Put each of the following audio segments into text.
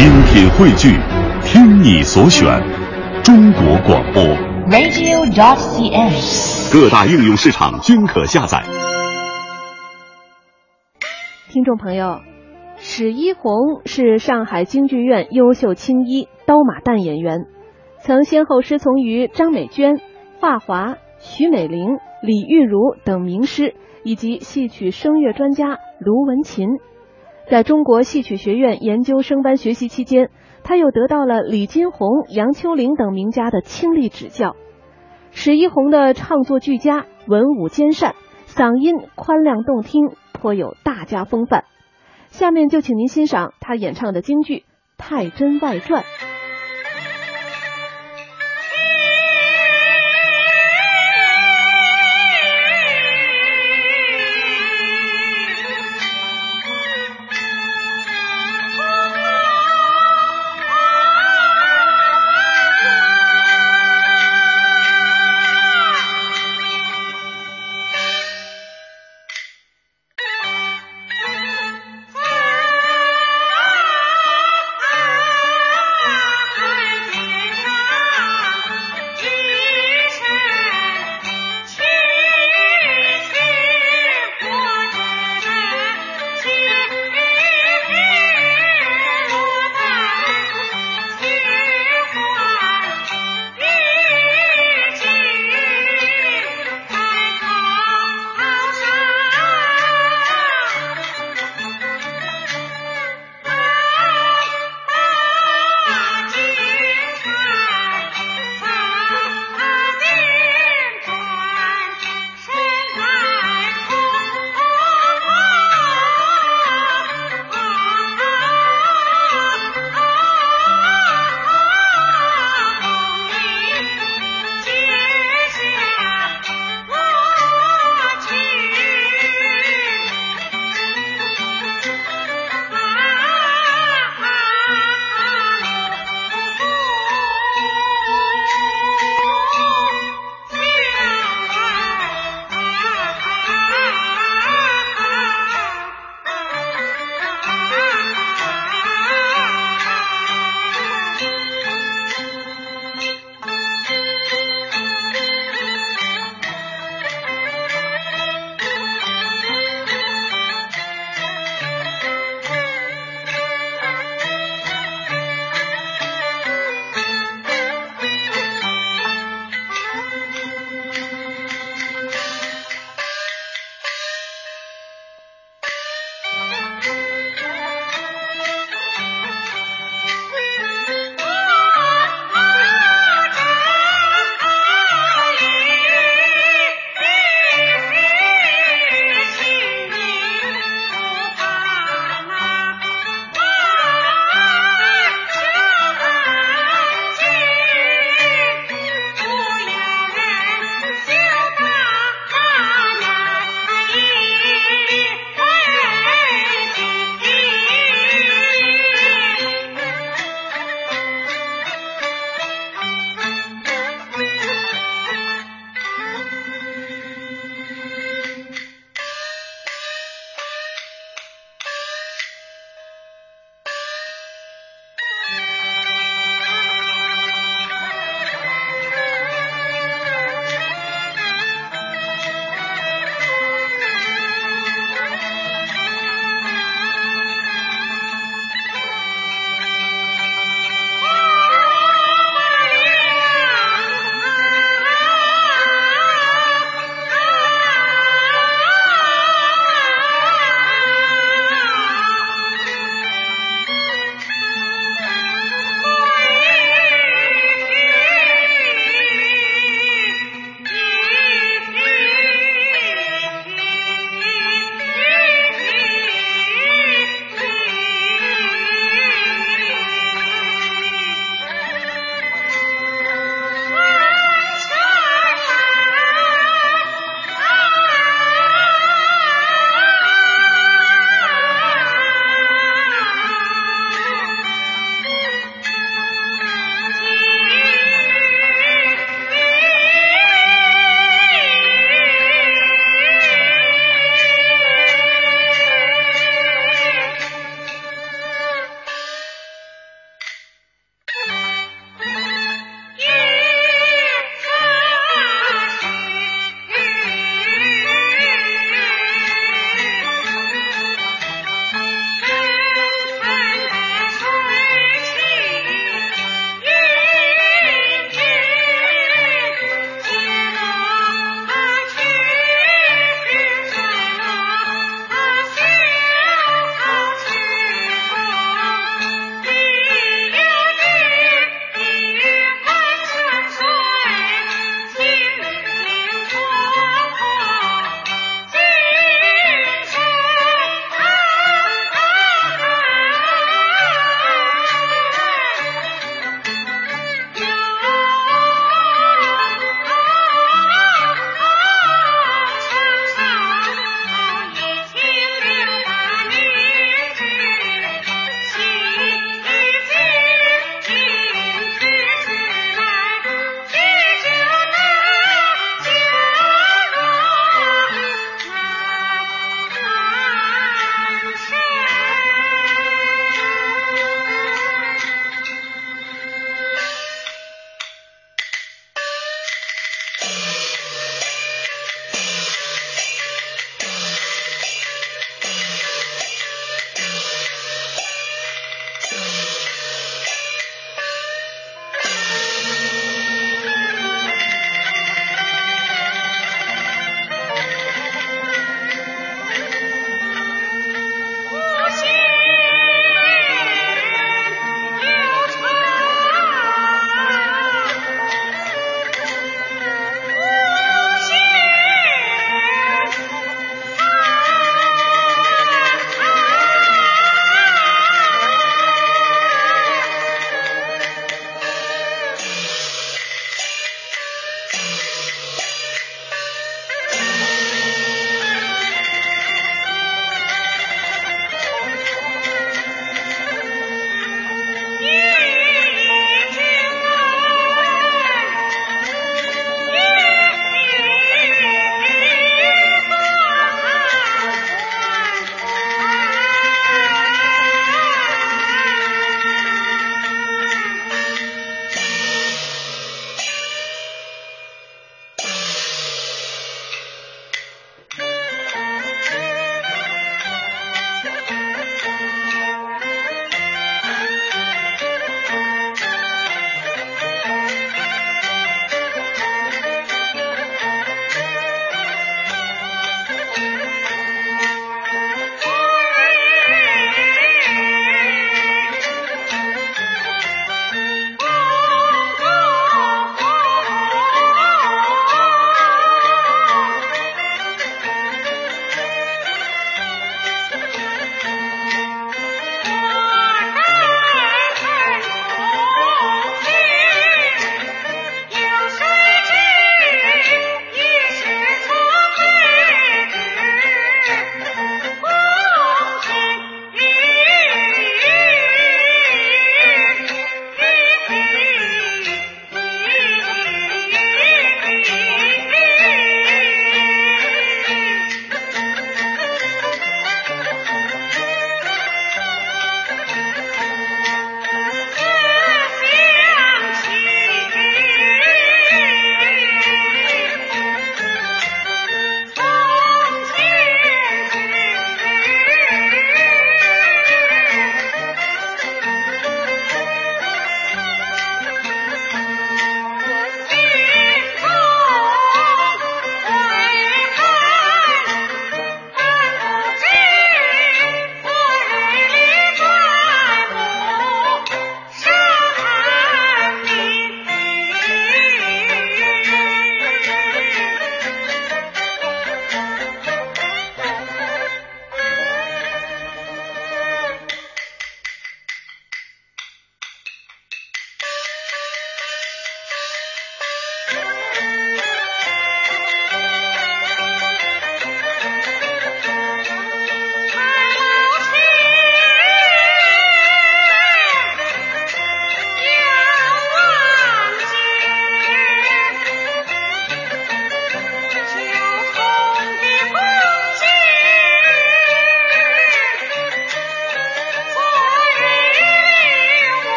精品汇聚，听你所选，中国广播。radio.cn。各大应用市场均可下载。听众朋友，史一红是上海京剧院优秀青衣刀马旦演员，曾先后师从于张美娟、华华、徐美玲、李玉茹等名师，以及戏曲声乐专家卢文琴。在中国戏曲学院研究生班学习期间，他又得到了李金红、杨秋玲等名家的倾力指教。史一红的唱作俱佳，文武兼善，嗓音宽亮动听，颇有大家风范。下面就请您欣赏他演唱的京剧《太真外传》。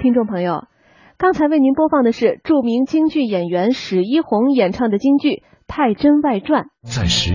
听众朋友，刚才为您播放的是著名京剧演员史一红演唱的京剧《太真外传》。暂时。